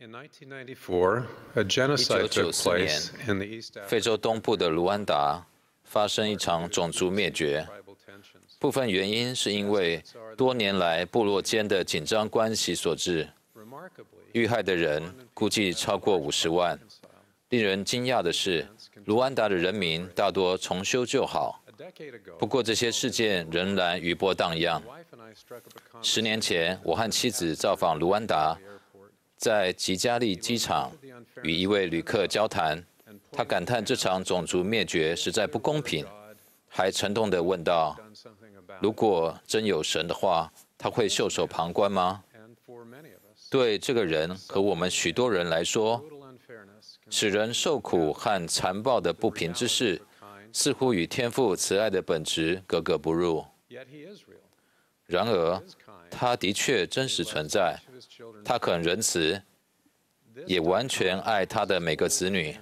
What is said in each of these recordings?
In 1994, a genocide took place in the East 非洲东部的卢安达发生一场种族灭绝，部分原因是因为多年来部落间的紧张关系所致。遇害的人估计超过五十万。令人惊讶的是，卢安达的人民大多重修旧好。不过，这些事件仍然余波荡漾。十年前，我和妻子造访卢安达，在吉加利机场与一位旅客交谈，他感叹这场种族灭绝实在不公平，还沉痛地问道：“如果真有神的话，他会袖手旁观吗？”对这个人和我们许多人来说，使人受苦和残暴的不平之事，似乎与天父慈爱的本质格格不入。然而，他的确真实存在，他很仁慈，也完全爱他的每个子女。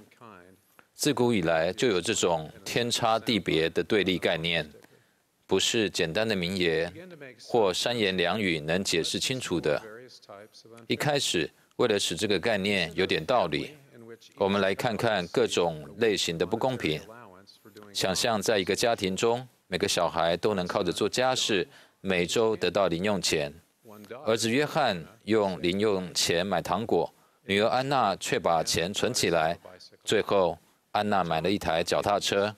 自古以来就有这种天差地别的对立概念，不是简单的名言或三言两语能解释清楚的。一开始，为了使这个概念有点道理，我们来看看各种类型的不公平。想象在一个家庭中，每个小孩都能靠着做家事，每周得到零用钱。儿子约翰用零用钱买糖果，女儿安娜却把钱存起来。最后，安娜买了一台脚踏车。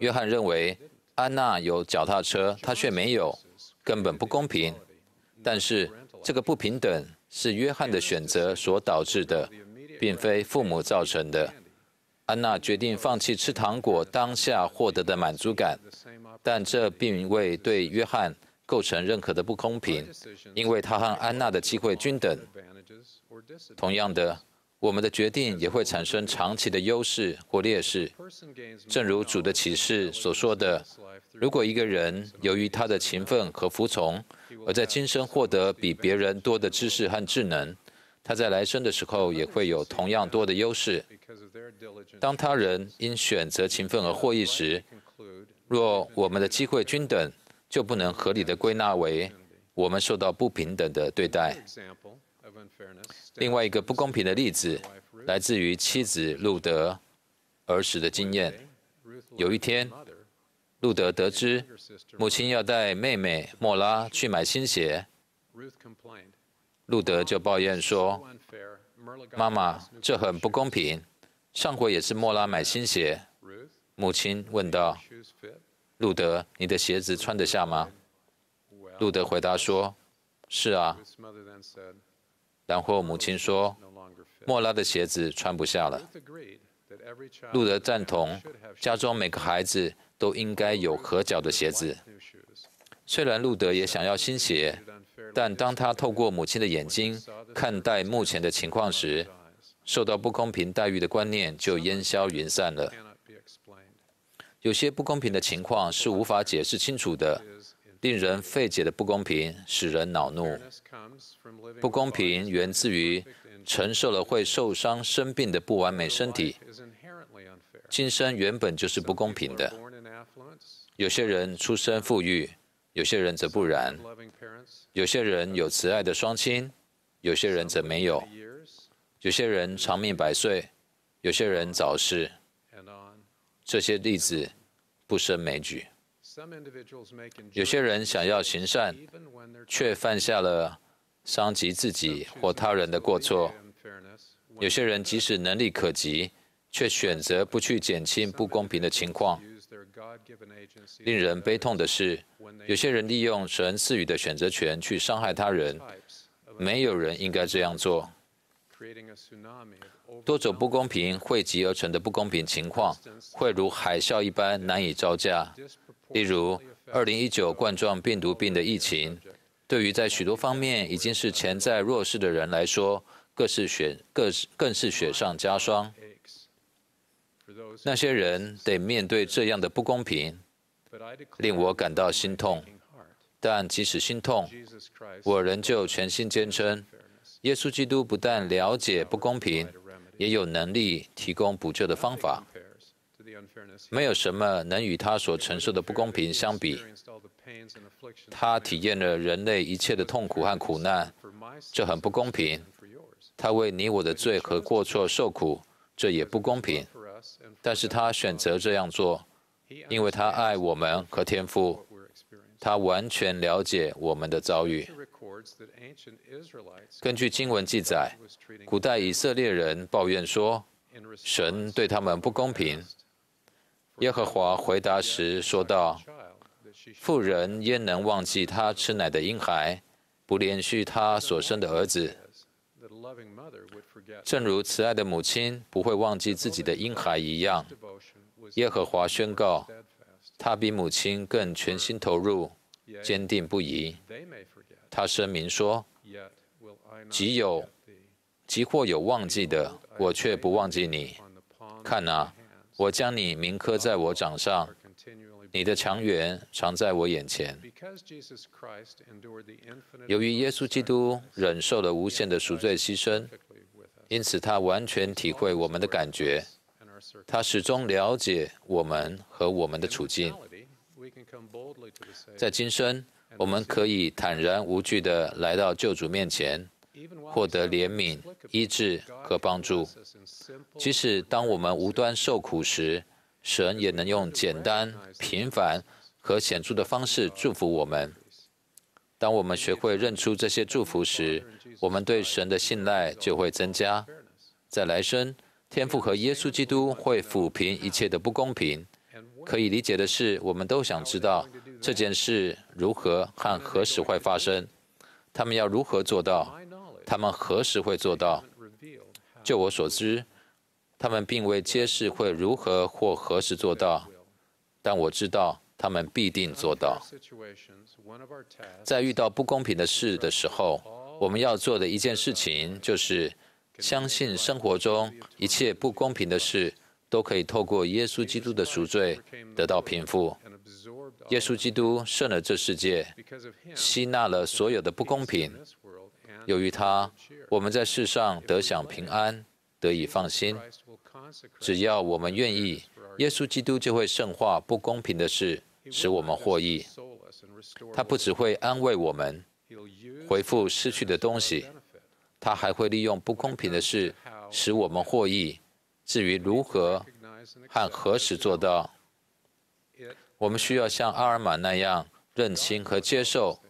约翰认为安娜有脚踏车，他却没有，根本不公平。但是，这个不平等是约翰的选择所导致的，并非父母造成的。安娜决定放弃吃糖果当下获得的满足感，但这并未对约翰构成任何的不公平，因为他和安娜的机会均等。同样的，我们的决定也会产生长期的优势或劣势。正如主的启示所说的，如果一个人由于他的勤奋和服从，而在今生获得比别人多的知识和智能，他在来生的时候也会有同样多的优势。当他人因选择勤奋而获益时，若我们的机会均等，就不能合理的归纳为我们受到不平等的对待。另外一个不公平的例子来自于妻子路德儿时的经验。有一天，路德得知母亲要带妹妹莫拉去买新鞋，路德就抱怨说：“妈妈，这很不公平。上回也是莫拉买新鞋。”母亲问道：“路德，你的鞋子穿得下吗？”路德回答说：“是啊。”然后母亲说：“莫拉的鞋子穿不下了。”路德赞同，家中每个孩子都应该有合脚的鞋子。虽然路德也想要新鞋，但当他透过母亲的眼睛看待目前的情况时，受到不公平待遇的观念就烟消云散了。有些不公平的情况是无法解释清楚的，令人费解的不公平使人恼怒。不公平源自于承受了会受伤生病的不完美身体。今生原本就是不公平的。有些人出生富裕，有些人则不然。有些人有慈爱的双亲，有些人则没有。有些人长命百岁，有些人早逝。这些例子不胜枚举。有些人想要行善，却犯下了伤及自己或他人的过错。有些人即使能力可及，却选择不去减轻不公平的情况。令人悲痛的是，有些人利用神赐予的选择权去伤害他人。没有人应该这样做。多种不公平汇集而成的不公平情况，会如海啸一般难以招架。例如，2019冠状病毒病的疫情，对于在许多方面已经是潜在弱势的人来说，更是雪更是更是雪上加霜。那些人得面对这样的不公平，令我感到心痛。但即使心痛，我仍旧全心坚称，耶稣基督不但了解不公平，也有能力提供补救的方法。没有什么能与他所承受的不公平相比。他体验了人类一切的痛苦和苦难，这很不公平。他为你我的罪和过错受苦，这也不公平。但是他选择这样做，因为他爱我们和天父，他完全了解我们的遭遇。根据经文记载，古代以色列人抱怨说，神对他们不公平。耶和华回答时说道：“妇人焉能忘记她吃奶的婴孩，不连续她所生的儿子？”正如慈爱的母亲不会忘记自己的婴孩一样，耶和华宣告，他比母亲更全心投入、坚定不移。他声明说：“即有，即或有忘记的，我却不忘记你。看啊，我将你铭刻在我掌上。”你的强援常在我眼前。由于耶稣基督忍受了无限的赎罪牺牲，因此他完全体会我们的感觉，他始终了解我们和我们的处境。在今生，我们可以坦然无惧地来到救主面前，获得怜悯、医治和帮助。即使当我们无端受苦时，神也能用简单、平凡和显著的方式祝福我们。当我们学会认出这些祝福时，我们对神的信赖就会增加。在来生，天父和耶稣基督会抚平一切的不公平。可以理解的是，我们都想知道这件事如何和何时会发生。他们要如何做到？他们何时会做到？就我所知。他们并未揭示会如何或何时做到，但我知道他们必定做到。在遇到不公平的事的时候，我们要做的一件事情就是相信生活中一切不公平的事都可以透过耶稣基督的赎罪得到平复。耶稣基督胜了这世界，吸纳了所有的不公平。由于他，我们在世上得享平安，得以放心。只要我们愿意，耶稣基督就会圣化不公平的事，使我们获益。他不只会安慰我们，恢复失去的东西，他还会利用不公平的事，使我们获益。至于如何和何时做到，我们需要像阿尔玛那样认清和接受。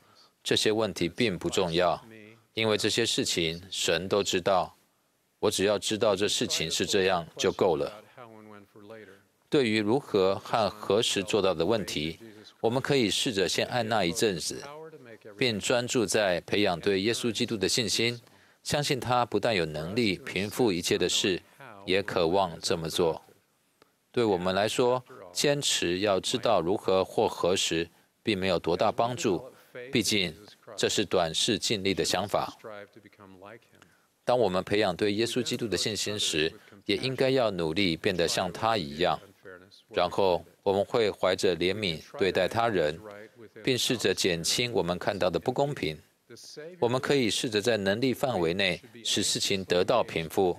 这些问题并不重要，因为这些事情神都知道。我只要知道这事情是这样就够了。对于如何和何时做到的问题，我们可以试着先按捺一阵子，并专注在培养对耶稣基督的信心，相信他不但有能力平复一切的事，也渴望这么做。对我们来说，坚持要知道如何或何时，并没有多大帮助，毕竟这是短视尽力的想法。当我们培养对耶稣基督的信心时，也应该要努力变得像他一样。然后我们会怀着怜悯对待他人，并试着减轻我们看到的不公平。我们可以试着在能力范围内使事情得到平复。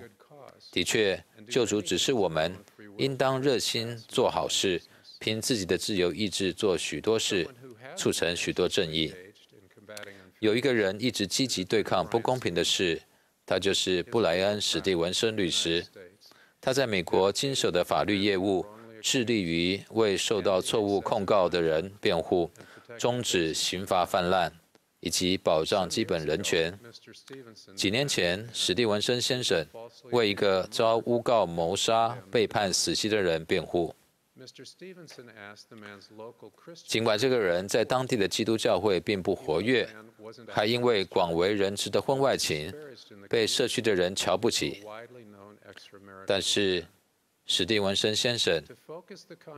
的确，救主指示我们应当热心做好事，凭自己的自由意志做许多事，促成许多正义。有一个人一直积极对抗不公平的事。他就是布莱恩·史蒂文森律师。他在美国经手的法律业务，致力于为受到错误控告的人辩护，终止刑罚泛滥，以及保障基本人权。几年前，史蒂文森先生为一个遭诬告谋杀、被判死刑的人辩护。尽管这个人在当地的基督教会并不活跃，还因为广为人知的婚外情被社区的人瞧不起，但是史蒂文森先生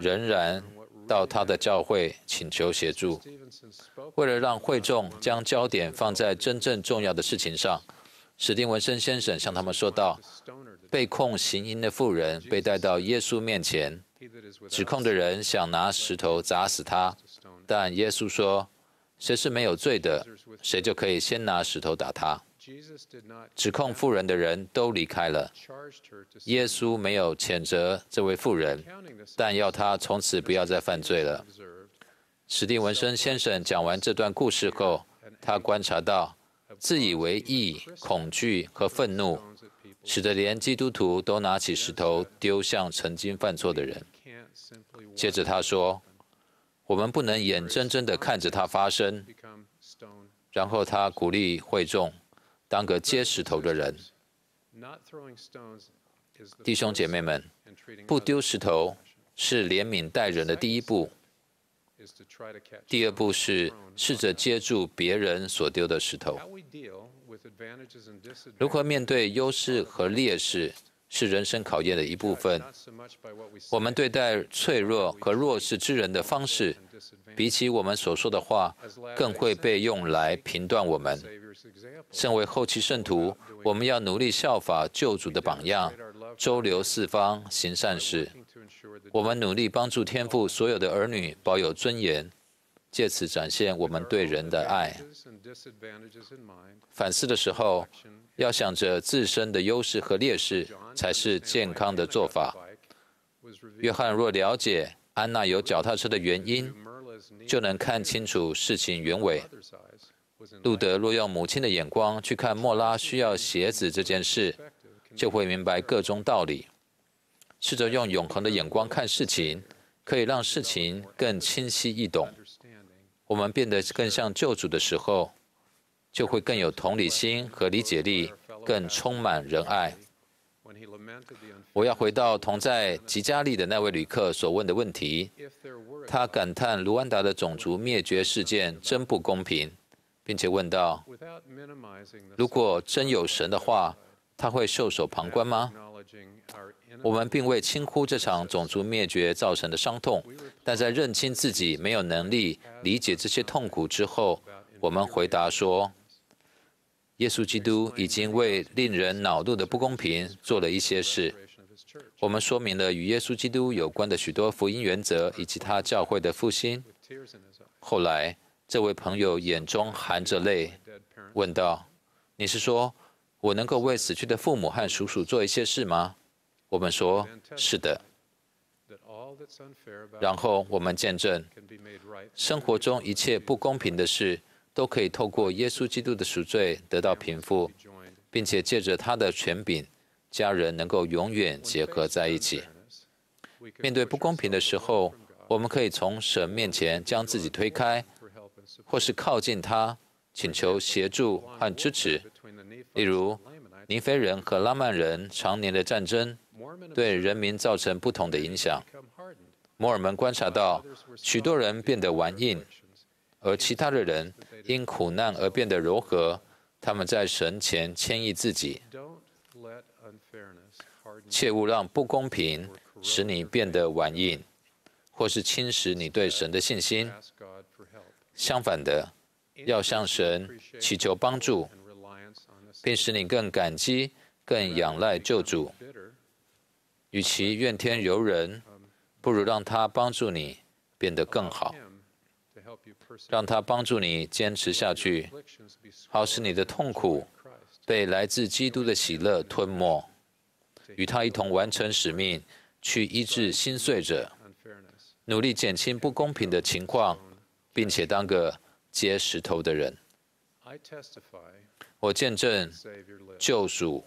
仍然到他的教会请求协助。为了让会众将焦点放在真正重要的事情上，史蒂文森先生向他们说道：“被控行淫的妇人被带到耶稣面前。”指控的人想拿石头砸死他，但耶稣说：“谁是没有罪的，谁就可以先拿石头打他。”指控妇人的人都离开了。耶稣没有谴责这位妇人，但要他从此不要再犯罪了。史蒂文森先生讲完这段故事后，他观察到自以为义、恐惧和愤怒，使得连基督徒都拿起石头丢向曾经犯错的人。接着他说：“我们不能眼睁睁地看着它发生。”然后他鼓励会众当个接石头的人。弟兄姐妹们，不丢石头是怜悯待人的第一步。第二步是试着接住别人所丢的石头。如何面对优势和劣势，是人生考验的一部分。我们对待脆弱和弱势之人的方式，比起我们所说的话，更会被用来评断我们。身为后期圣徒，我们要努力效法救主的榜样，周流四方，行善事。我们努力帮助天父所有的儿女保有尊严，借此展现我们对人的爱。反思的时候，要想着自身的优势和劣势，才是健康的做法。约翰若了解安娜有脚踏车的原因，就能看清楚事情原委。路德若用母亲的眼光去看莫拉需要鞋子这件事，就会明白个中道理。试着用永恒的眼光看事情，可以让事情更清晰易懂。我们变得更像救主的时候，就会更有同理心和理解力，更充满仁爱。我要回到同在吉加利的那位旅客所问的问题。他感叹卢安达的种族灭绝事件真不公平，并且问道：如果真有神的话，他会袖手旁观吗？我们并未轻忽这场种族灭绝造成的伤痛，但在认清自己没有能力理解这些痛苦之后，我们回答说：耶稣基督已经为令人恼怒的不公平做了一些事。我们说明了与耶稣基督有关的许多福音原则以及他教会的复兴。后来，这位朋友眼中含着泪，问道：“你是说，我能够为死去的父母和叔叔做一些事吗？”我们说：“是的。”然后我们见证，生活中一切不公平的事都可以透过耶稣基督的赎罪得到平复，并且借着他的权柄，家人能够永远结合在一起。面对不公平的时候，我们可以从神面前将自己推开，或是靠近他，请求协助和支持。例如，尼非人和拉曼人常年的战争。对人民造成不同的影响。摩尔门观察到，许多人变得顽硬，而其他的人因苦难而变得柔和。他们在神前谦抑自己。切勿让不公平使你变得顽硬，或是侵蚀你对神的信心。相反的，要向神祈求帮助，并使你更感激、更仰赖救主。与其怨天尤人，不如让他帮助你变得更好，让他帮助你坚持下去，好使你的痛苦被来自基督的喜乐吞没，与他一同完成使命，去医治心碎者，努力减轻不公平的情况，并且当个接石头的人。我见证救赎。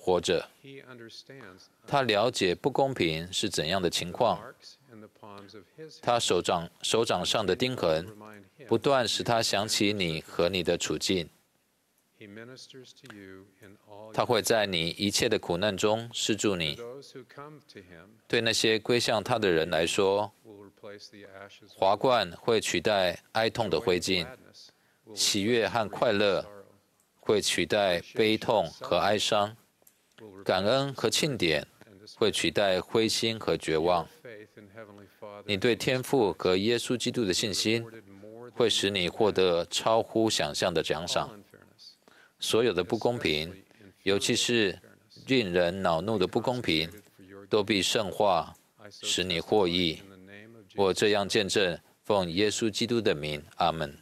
活着，他了解不公平是怎样的情况。他手掌手掌上的钉痕，不断使他想起你和你的处境。他会在你一切的苦难中施助你。对那些归向他的人来说，华冠会取代哀痛的灰烬，喜悦和快乐会取代悲痛和哀伤。感恩和庆典会取代灰心和绝望。你对天父和耶稣基督的信心会使你获得超乎想象的奖赏。所有的不公平，尤其是令人恼怒的不公平，都必圣化，使你获益。我这样见证，奉耶稣基督的名，阿门。